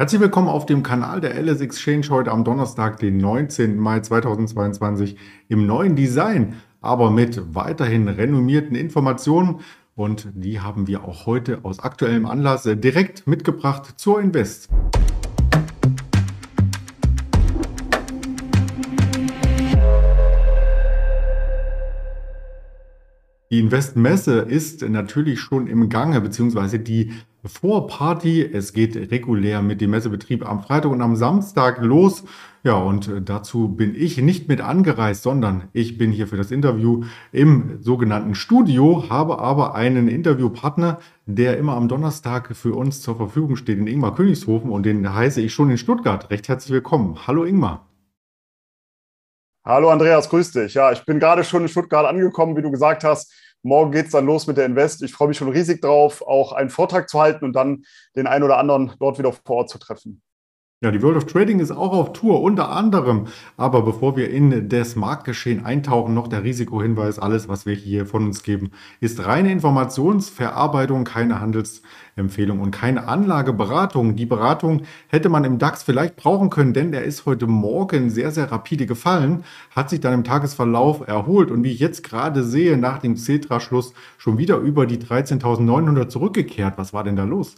Herzlich willkommen auf dem Kanal der LS Exchange heute am Donnerstag, den 19. Mai 2022 im neuen Design, aber mit weiterhin renommierten Informationen und die haben wir auch heute aus aktuellem Anlass direkt mitgebracht zur Invest. Die Investmesse ist natürlich schon im Gange, beziehungsweise die Vorparty. Es geht regulär mit dem Messebetrieb am Freitag und am Samstag los. Ja, und dazu bin ich nicht mit angereist, sondern ich bin hier für das Interview im sogenannten Studio, habe aber einen Interviewpartner, der immer am Donnerstag für uns zur Verfügung steht, in Ingmar Königshofen und den heiße ich schon in Stuttgart. Recht herzlich willkommen. Hallo Ingmar. Hallo Andreas, grüß dich. Ja, ich bin gerade schon in Stuttgart angekommen, wie du gesagt hast. Morgen geht es dann los mit der Invest. Ich freue mich schon riesig drauf, auch einen Vortrag zu halten und dann den einen oder anderen dort wieder vor Ort zu treffen. Ja, die World of Trading ist auch auf Tour, unter anderem. Aber bevor wir in das Marktgeschehen eintauchen, noch der Risikohinweis. Alles, was wir hier von uns geben, ist reine Informationsverarbeitung, keine Handelsempfehlung und keine Anlageberatung. Die Beratung hätte man im DAX vielleicht brauchen können, denn der ist heute Morgen sehr, sehr rapide gefallen, hat sich dann im Tagesverlauf erholt und wie ich jetzt gerade sehe, nach dem Cetra-Schluss schon wieder über die 13.900 zurückgekehrt. Was war denn da los?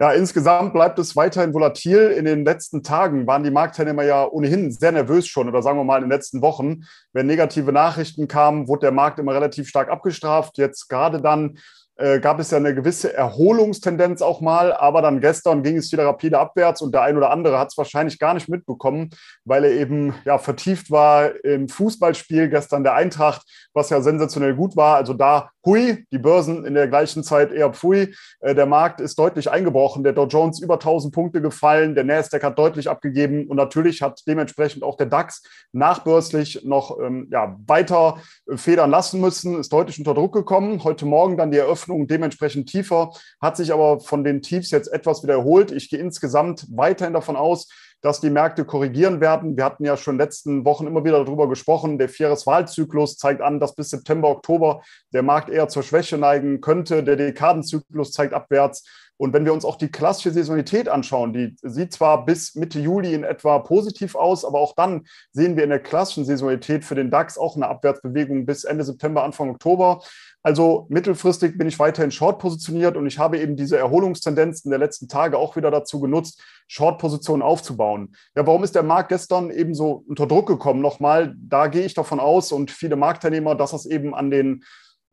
Ja, insgesamt bleibt es weiterhin volatil. In den letzten Tagen waren die Marktteilnehmer ja ohnehin sehr nervös schon oder sagen wir mal in den letzten Wochen. Wenn negative Nachrichten kamen, wurde der Markt immer relativ stark abgestraft. Jetzt gerade dann äh, gab es ja eine gewisse Erholungstendenz auch mal, aber dann gestern ging es wieder rapide abwärts und der ein oder andere hat es wahrscheinlich gar nicht mitbekommen, weil er eben ja vertieft war im Fußballspiel gestern der Eintracht, was ja sensationell gut war. Also da hui, die Börsen in der gleichen Zeit eher pfui. Äh, der Markt ist deutlich eingebrochen, der Dow Jones über 1000 Punkte gefallen, der Nasdaq hat deutlich abgegeben und natürlich hat dementsprechend auch der DAX nachbörslich noch ähm, ja, weiter federn lassen müssen, ist deutlich unter Druck gekommen. Heute Morgen dann die Eröffnung Öffnung dementsprechend tiefer, hat sich aber von den Tiefs jetzt etwas wiederholt. Ich gehe insgesamt weiterhin davon aus, dass die Märkte korrigieren werden. Wir hatten ja schon in den letzten Wochen immer wieder darüber gesprochen. Der Vierjahreswahlzyklus zeigt an, dass bis September, Oktober der Markt eher zur Schwäche neigen könnte. Der Dekadenzyklus zeigt abwärts. Und wenn wir uns auch die klassische Saisonalität anschauen, die sieht zwar bis Mitte Juli in etwa positiv aus, aber auch dann sehen wir in der klassischen Saisonalität für den DAX auch eine Abwärtsbewegung bis Ende September, Anfang Oktober. Also mittelfristig bin ich weiterhin short positioniert und ich habe eben diese Erholungstendenzen der letzten Tage auch wieder dazu genutzt, Short-Positionen aufzubauen. Ja, warum ist der Markt gestern eben so unter Druck gekommen? Nochmal, da gehe ich davon aus und viele Marktteilnehmer, dass das eben an den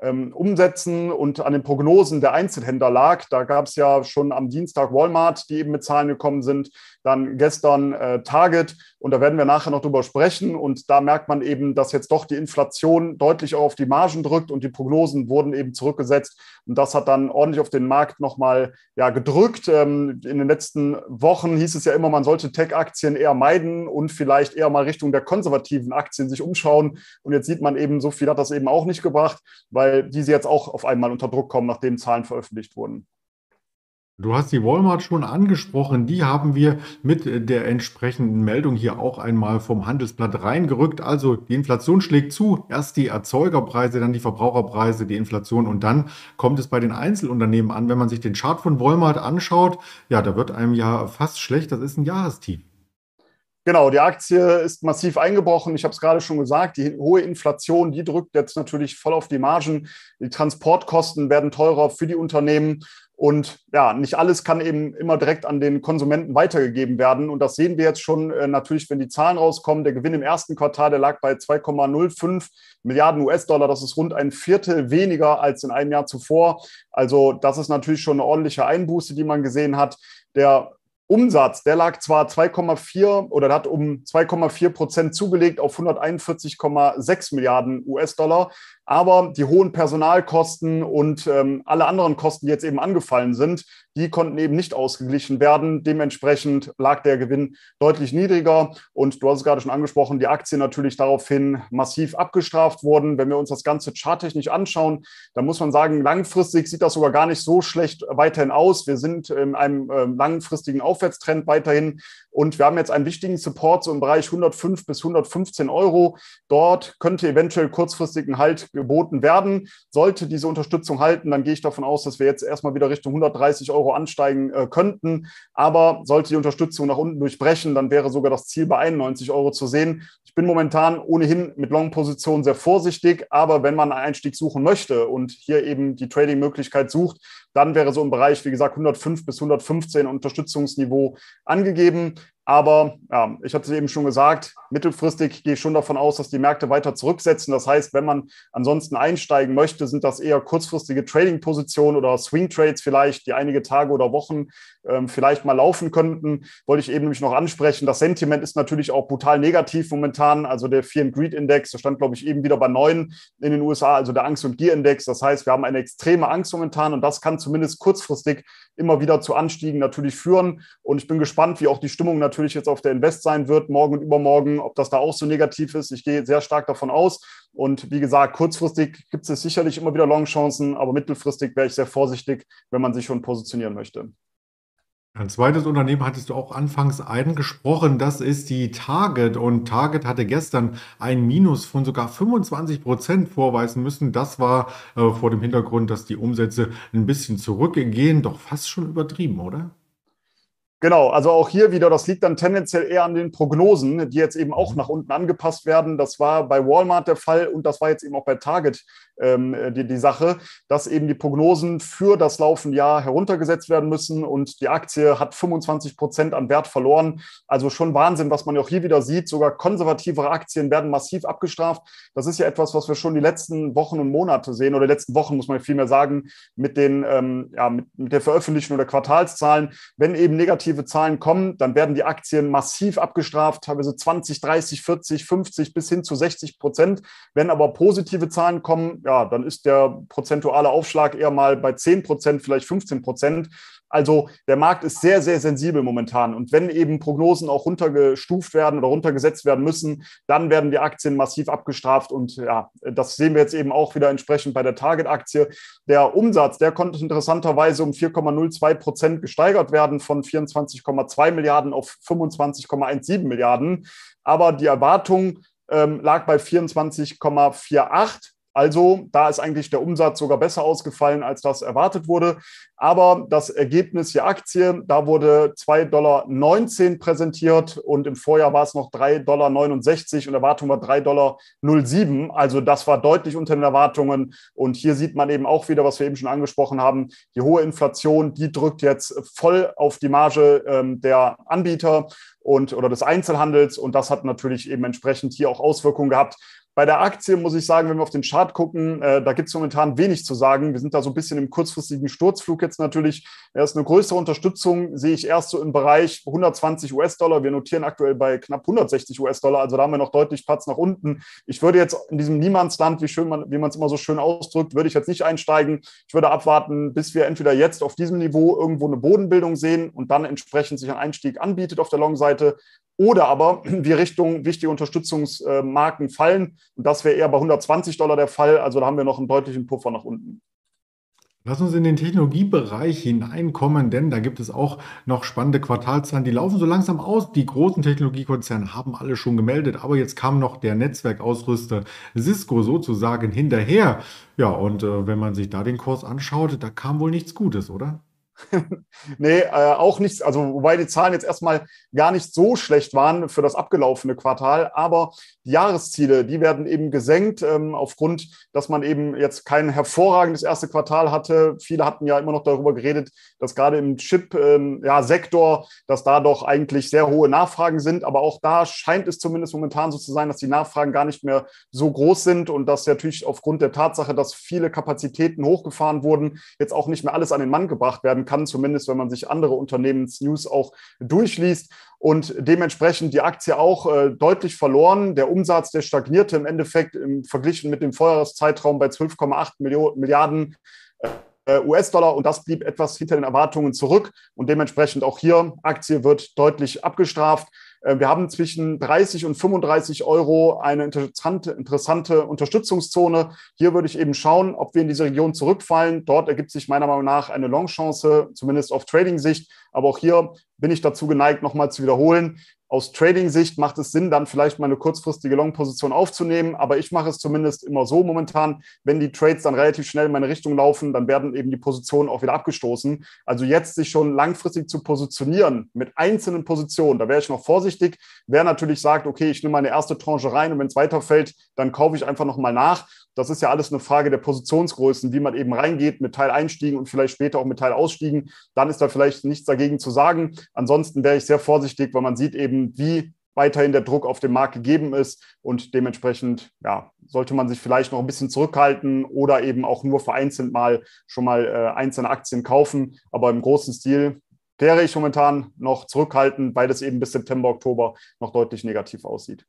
ähm, Umsätzen und an den Prognosen der Einzelhändler lag. Da gab es ja schon am Dienstag Walmart, die eben mit Zahlen gekommen sind, dann gestern äh, Target und da werden wir nachher noch drüber sprechen. Und da merkt man eben, dass jetzt doch die Inflation deutlich auf die Margen drückt und die Prognosen wurden eben zurückgesetzt. Und das hat dann ordentlich auf den Markt nochmal ja, gedrückt. Ähm, in den letzten Wochen hieß es ja immer, man sollte Tech-Aktien eher meiden und vielleicht eher mal Richtung der konservativen Aktien sich umschauen. Und jetzt sieht man eben, so viel hat das eben auch nicht gebracht, weil diese jetzt auch auf einmal unter Druck kommen, nachdem Zahlen veröffentlicht wurden. Du hast die Walmart schon angesprochen. Die haben wir mit der entsprechenden Meldung hier auch einmal vom Handelsblatt reingerückt. Also die Inflation schlägt zu. Erst die Erzeugerpreise, dann die Verbraucherpreise, die Inflation und dann kommt es bei den Einzelunternehmen an. Wenn man sich den Chart von Walmart anschaut, ja, da wird einem ja fast schlecht. Das ist ein Jahrestief. Genau, die Aktie ist massiv eingebrochen. Ich habe es gerade schon gesagt, die hohe Inflation, die drückt jetzt natürlich voll auf die Margen. Die Transportkosten werden teurer für die Unternehmen. Und ja, nicht alles kann eben immer direkt an den Konsumenten weitergegeben werden. Und das sehen wir jetzt schon äh, natürlich, wenn die Zahlen rauskommen. Der Gewinn im ersten Quartal, der lag bei 2,05 Milliarden US-Dollar. Das ist rund ein Viertel weniger als in einem Jahr zuvor. Also das ist natürlich schon eine ordentliche Einbuße, die man gesehen hat. Der Umsatz, der lag zwar 2,4 oder hat um 2,4 Prozent zugelegt auf 141,6 Milliarden US-Dollar. Aber die hohen Personalkosten und ähm, alle anderen Kosten, die jetzt eben angefallen sind, die konnten eben nicht ausgeglichen werden. Dementsprechend lag der Gewinn deutlich niedriger. Und du hast es gerade schon angesprochen, die Aktien natürlich daraufhin massiv abgestraft wurden. Wenn wir uns das Ganze charttechnisch anschauen, dann muss man sagen, langfristig sieht das sogar gar nicht so schlecht weiterhin aus. Wir sind in einem äh, langfristigen Aufwärtstrend weiterhin. Und wir haben jetzt einen wichtigen Support so im Bereich 105 bis 115 Euro. Dort könnte eventuell kurzfristig ein Halt geboten werden. Sollte diese Unterstützung halten, dann gehe ich davon aus, dass wir jetzt erstmal wieder Richtung 130 Euro ansteigen äh, könnten. Aber sollte die Unterstützung nach unten durchbrechen, dann wäre sogar das Ziel bei 91 Euro zu sehen. Ich bin momentan ohnehin mit Long-Positionen sehr vorsichtig, aber wenn man einen Einstieg suchen möchte und hier eben die Trading-Möglichkeit sucht, dann wäre so im Bereich, wie gesagt, 105 bis 115 Unterstützungsniveau angegeben. Aber ja, ich hatte es eben schon gesagt, mittelfristig gehe ich schon davon aus, dass die Märkte weiter zurücksetzen. Das heißt, wenn man ansonsten einsteigen möchte, sind das eher kurzfristige Trading-Positionen oder Swing-Trades vielleicht, die einige Tage oder Wochen ähm, vielleicht mal laufen könnten. Wollte ich eben nämlich noch ansprechen. Das Sentiment ist natürlich auch brutal negativ momentan. Also der Fear and Greed Index, der stand, glaube ich, eben wieder bei neun in den USA, also der Angst- und Gier-Index. Das heißt, wir haben eine extreme Angst momentan und das kann zumindest kurzfristig immer wieder zu Anstiegen natürlich führen. Und ich bin gespannt, wie auch die Stimmung natürlich natürlich jetzt auf der Invest sein wird, morgen und übermorgen, ob das da auch so negativ ist. Ich gehe sehr stark davon aus. Und wie gesagt, kurzfristig gibt es sicherlich immer wieder Longchancen, aber mittelfristig wäre ich sehr vorsichtig, wenn man sich schon positionieren möchte. Ein zweites Unternehmen hattest du auch anfangs angesprochen, das ist die Target. Und Target hatte gestern ein Minus von sogar 25 Prozent vorweisen müssen. Das war äh, vor dem Hintergrund, dass die Umsätze ein bisschen zurückgehen, doch fast schon übertrieben, oder? Genau, also auch hier wieder, das liegt dann tendenziell eher an den Prognosen, die jetzt eben auch mhm. nach unten angepasst werden. Das war bei Walmart der Fall und das war jetzt eben auch bei Target ähm, die, die Sache, dass eben die Prognosen für das laufende Jahr heruntergesetzt werden müssen und die Aktie hat 25 Prozent an Wert verloren. Also schon Wahnsinn, was man auch hier wieder sieht. Sogar konservativere Aktien werden massiv abgestraft. Das ist ja etwas, was wir schon die letzten Wochen und Monate sehen oder letzten Wochen, muss man vielmehr sagen, mit den, ähm, ja, mit, mit der Veröffentlichung der Quartalszahlen. Wenn eben negativ negative Zahlen kommen, dann werden die Aktien massiv abgestraft, teilweise 20, 30, 40, 50 bis hin zu 60 Prozent. Wenn aber positive Zahlen kommen, ja, dann ist der prozentuale Aufschlag eher mal bei 10 Prozent, vielleicht 15 Prozent. Also der Markt ist sehr, sehr sensibel momentan. Und wenn eben Prognosen auch runtergestuft werden oder runtergesetzt werden müssen, dann werden die Aktien massiv abgestraft. Und ja, das sehen wir jetzt eben auch wieder entsprechend bei der Target-Aktie. Der Umsatz, der konnte interessanterweise um 4,02 Prozent gesteigert werden von 24,2 Milliarden auf 25,17 Milliarden. Aber die Erwartung ähm, lag bei 24,48. Also da ist eigentlich der Umsatz sogar besser ausgefallen, als das erwartet wurde. Aber das Ergebnis der Aktie, da wurde 2,19 Dollar präsentiert und im Vorjahr war es noch 3,69 Dollar und Erwartung war 3,07 Dollar. Also das war deutlich unter den Erwartungen. Und hier sieht man eben auch wieder, was wir eben schon angesprochen haben, die hohe Inflation, die drückt jetzt voll auf die Marge ähm, der Anbieter und oder des Einzelhandels. Und das hat natürlich eben entsprechend hier auch Auswirkungen gehabt bei der Aktie muss ich sagen, wenn wir auf den Chart gucken, äh, da gibt es momentan wenig zu sagen. Wir sind da so ein bisschen im kurzfristigen Sturzflug jetzt natürlich. Erst eine größere Unterstützung sehe ich erst so im Bereich 120 US-Dollar. Wir notieren aktuell bei knapp 160 US-Dollar. Also da haben wir noch deutlich Platz nach unten. Ich würde jetzt in diesem Niemandsland, wie schön man, wie man es immer so schön ausdrückt, würde ich jetzt nicht einsteigen. Ich würde abwarten, bis wir entweder jetzt auf diesem Niveau irgendwo eine Bodenbildung sehen und dann entsprechend sich ein Einstieg anbietet auf der Long-Seite oder aber wir Richtung wichtige Unterstützungsmarken fallen. Und das wäre eher bei 120 Dollar der Fall. Also da haben wir noch einen deutlichen Puffer nach unten. Lass uns in den Technologiebereich hineinkommen, denn da gibt es auch noch spannende Quartalzahlen. Die laufen so langsam aus. Die großen Technologiekonzerne haben alle schon gemeldet, aber jetzt kam noch der Netzwerkausrüster Cisco sozusagen hinterher. Ja, und äh, wenn man sich da den Kurs anschaut, da kam wohl nichts Gutes, oder? nee, äh, auch nichts. Also, wobei die Zahlen jetzt erstmal gar nicht so schlecht waren für das abgelaufene Quartal. Aber die Jahresziele, die werden eben gesenkt, ähm, aufgrund, dass man eben jetzt kein hervorragendes erste Quartal hatte. Viele hatten ja immer noch darüber geredet, dass gerade im Chip-Sektor, ähm, ja, dass da doch eigentlich sehr hohe Nachfragen sind. Aber auch da scheint es zumindest momentan so zu sein, dass die Nachfragen gar nicht mehr so groß sind und dass natürlich aufgrund der Tatsache, dass viele Kapazitäten hochgefahren wurden, jetzt auch nicht mehr alles an den Mann gebracht werden kann, zumindest wenn man sich andere Unternehmensnews auch durchliest. Und dementsprechend die Aktie auch äh, deutlich verloren. Der Umsatz, der stagnierte im Endeffekt im verglichen mit dem Vorjahreszeitraum bei 12,8 Milliarden äh, US-Dollar und das blieb etwas hinter den Erwartungen zurück und dementsprechend auch hier Aktie wird deutlich abgestraft. Äh, wir haben zwischen 30 und 35 Euro eine interessante, interessante Unterstützungszone. Hier würde ich eben schauen, ob wir in diese Region zurückfallen. Dort ergibt sich meiner Meinung nach eine Longchance, zumindest auf Trading-Sicht. Aber auch hier bin ich dazu geneigt, nochmal zu wiederholen. Aus Trading-Sicht macht es Sinn, dann vielleicht mal eine kurzfristige Long-Position aufzunehmen. Aber ich mache es zumindest immer so momentan, wenn die Trades dann relativ schnell in meine Richtung laufen, dann werden eben die Positionen auch wieder abgestoßen. Also jetzt sich schon langfristig zu positionieren mit einzelnen Positionen, da wäre ich noch vorsichtig. Wer natürlich sagt, okay, ich nehme meine erste Tranche rein und wenn es weiterfällt, dann kaufe ich einfach nochmal nach. Das ist ja alles eine Frage der Positionsgrößen, wie man eben reingeht mit Teileinstiegen und vielleicht später auch mit Teilausstiegen. Dann ist da vielleicht nichts dagegen zu sagen. Ansonsten wäre ich sehr vorsichtig, weil man sieht eben, wie weiterhin der Druck auf dem Markt gegeben ist und dementsprechend ja, sollte man sich vielleicht noch ein bisschen zurückhalten oder eben auch nur vereinzelt mal schon mal äh, einzelne Aktien kaufen. Aber im großen Stil wäre ich momentan noch zurückhaltend, weil es eben bis September, Oktober noch deutlich negativ aussieht.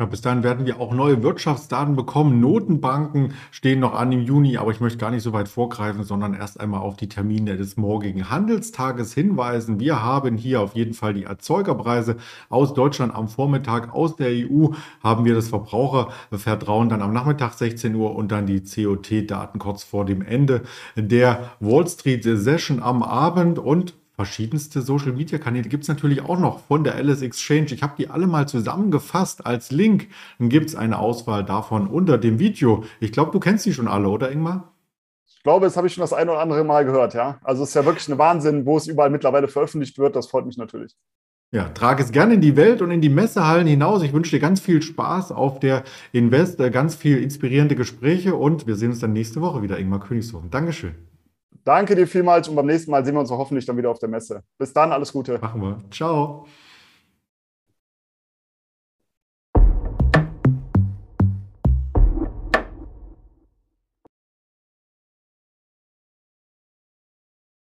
Ja, bis dahin werden wir auch neue Wirtschaftsdaten bekommen. Notenbanken stehen noch an im Juni, aber ich möchte gar nicht so weit vorgreifen, sondern erst einmal auf die Termine des morgigen Handelstages hinweisen. Wir haben hier auf jeden Fall die Erzeugerpreise aus Deutschland am Vormittag, aus der EU haben wir das Verbrauchervertrauen dann am Nachmittag 16 Uhr und dann die COT-Daten kurz vor dem Ende der Wall Street Session am Abend und verschiedenste Social Media Kanäle gibt es natürlich auch noch von der Alice Exchange. Ich habe die alle mal zusammengefasst als Link. Dann gibt es eine Auswahl davon unter dem Video. Ich glaube, du kennst die schon alle, oder Ingmar? Ich glaube, das habe ich schon das ein oder andere Mal gehört, ja. Also es ist ja wirklich ein Wahnsinn, wo es überall mittlerweile veröffentlicht wird. Das freut mich natürlich. Ja, trage es gerne in die Welt und in die Messehallen hinaus. Ich wünsche dir ganz viel Spaß auf der Invest, äh, ganz viel inspirierende Gespräche und wir sehen uns dann nächste Woche wieder, Ingmar Königshofen. Dankeschön. Danke dir vielmals und beim nächsten Mal sehen wir uns hoffentlich dann wieder auf der Messe. Bis dann, alles Gute. Machen wir. Ciao.